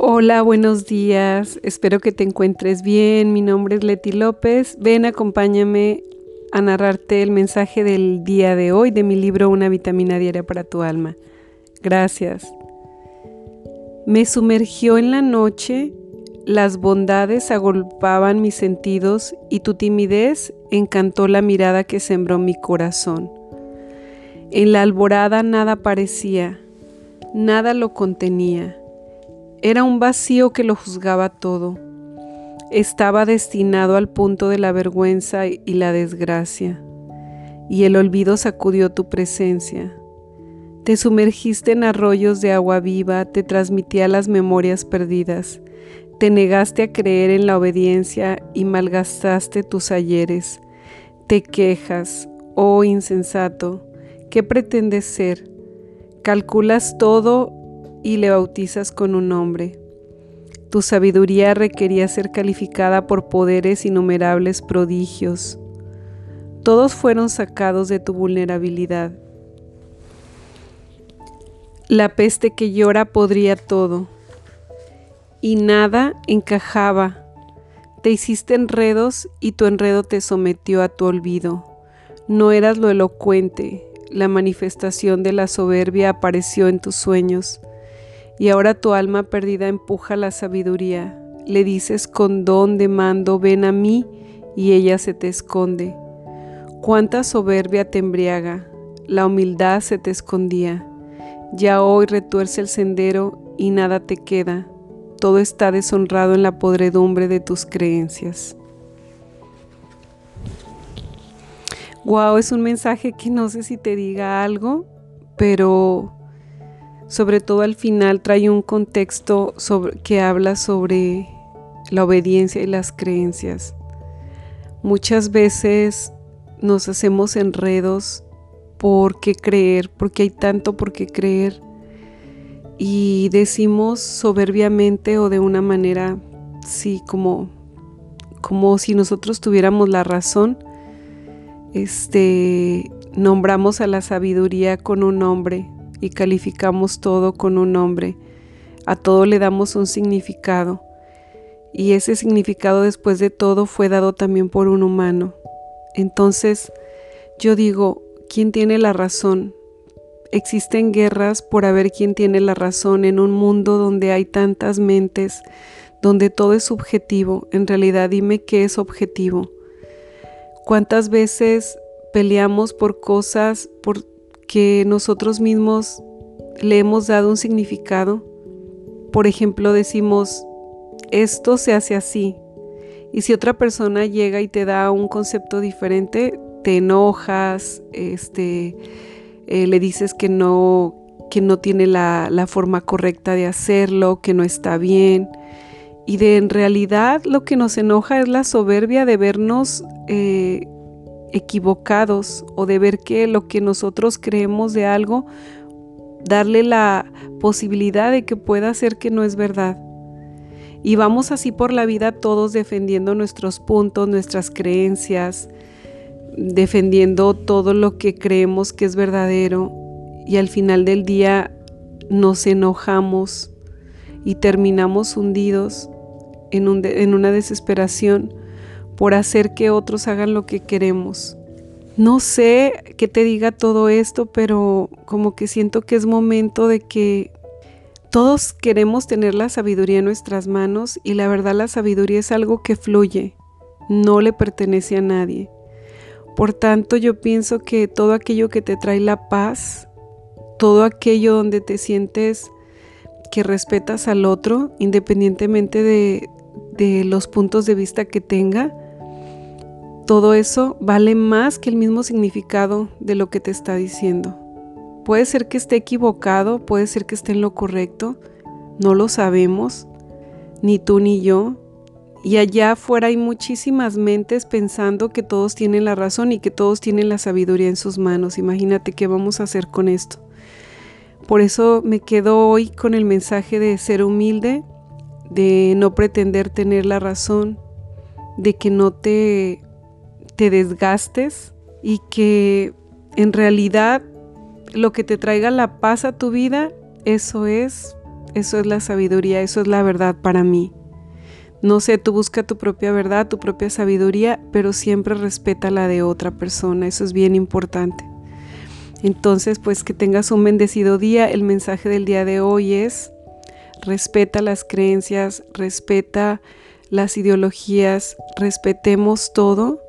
Hola, buenos días. Espero que te encuentres bien. Mi nombre es Leti López. Ven, acompáñame a narrarte el mensaje del día de hoy de mi libro Una vitamina diaria para tu alma. Gracias. Me sumergió en la noche, las bondades agolpaban mis sentidos y tu timidez encantó la mirada que sembró mi corazón. En la alborada nada parecía, nada lo contenía era un vacío que lo juzgaba todo. Estaba destinado al punto de la vergüenza y la desgracia, y el olvido sacudió tu presencia. Te sumergiste en arroyos de agua viva, te transmitía las memorias perdidas, te negaste a creer en la obediencia y malgastaste tus ayeres. Te quejas, oh insensato, ¿qué pretendes ser? Calculas todo y le bautizas con un nombre. Tu sabiduría requería ser calificada por poderes innumerables prodigios. Todos fueron sacados de tu vulnerabilidad. La peste que llora podría todo, y nada encajaba. Te hiciste enredos y tu enredo te sometió a tu olvido. No eras lo elocuente, la manifestación de la soberbia apareció en tus sueños y ahora tu alma perdida empuja la sabiduría. Le dices con don de mando, ven a mí, y ella se te esconde. Cuánta soberbia te embriaga, la humildad se te escondía. Ya hoy retuerce el sendero y nada te queda. Todo está deshonrado en la podredumbre de tus creencias. Wow, es un mensaje que no sé si te diga algo, pero sobre todo al final trae un contexto sobre, que habla sobre la obediencia y las creencias. Muchas veces nos hacemos enredos por qué creer, porque hay tanto por qué creer y decimos soberbiamente o de una manera, sí, como, como si nosotros tuviéramos la razón, este, nombramos a la sabiduría con un nombre, y calificamos todo con un nombre. A todo le damos un significado. Y ese significado después de todo fue dado también por un humano. Entonces, yo digo, ¿quién tiene la razón? Existen guerras por haber quién tiene la razón en un mundo donde hay tantas mentes, donde todo es subjetivo. En realidad dime qué es objetivo. ¿Cuántas veces peleamos por cosas, por que nosotros mismos le hemos dado un significado. Por ejemplo, decimos, esto se hace así. Y si otra persona llega y te da un concepto diferente, te enojas, este, eh, le dices que no, que no tiene la, forma correcta de hacerlo, que no está bien. Y de en realidad lo que nos enoja es la soberbia de vernos eh, equivocados o de ver que lo que nosotros creemos de algo, darle la posibilidad de que pueda ser que no es verdad. Y vamos así por la vida todos defendiendo nuestros puntos, nuestras creencias, defendiendo todo lo que creemos que es verdadero y al final del día nos enojamos y terminamos hundidos en, una desesperación por hacer que otros hagan lo que queremos. No sé qué te diga todo esto, pero como que siento que es momento de que todos queremos tener la sabiduría en nuestras manos y la verdad la sabiduría es algo que fluye, no le pertenece a nadie. Por tanto, yo pienso que todo aquello que te trae la paz, todo aquello donde te sientes que respetas al otro, independientemente de, de los puntos de vista que tenga, todo eso vale más que el mismo significado de lo que te está diciendo. Puede ser que esté equivocado, puede ser que esté en lo correcto, no lo sabemos, ni tú ni yo. Y allá afuera hay muchísimas mentes pensando que todos tienen la razón y que todos tienen la sabiduría en sus manos. Imagínate qué vamos a hacer con esto. Por eso me quedo hoy con el mensaje de ser humilde, de no pretender tener la razón, de que no te te desgastes y que en realidad lo que te traiga la paz a tu vida, eso es Eso es la sabiduría, eso es la verdad para mí. No sé, tú busca tu propia verdad, tu propia sabiduría, pero siempre respeta la de otra persona, eso es bien importante. Entonces, pues que tengas un bendecido día. El mensaje del día de hoy es, respeta las creencias, respeta las ideologías, respetemos todo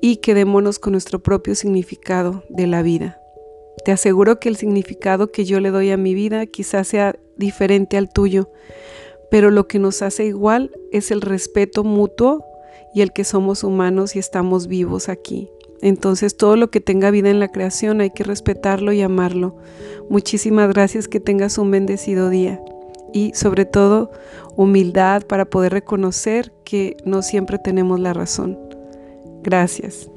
y quedémonos con nuestro propio significado de la vida. Te aseguro que el significado que yo le doy a mi vida quizás sea diferente al tuyo, pero lo que nos hace igual es el respeto mutuo y el que somos humanos y estamos vivos aquí. Entonces todo lo que tenga vida en la creación hay que respetarlo y amarlo. Muchísimas gracias, que tengas un bendecido día y sobre todo humildad para poder reconocer que no siempre tenemos la razón. Gracias.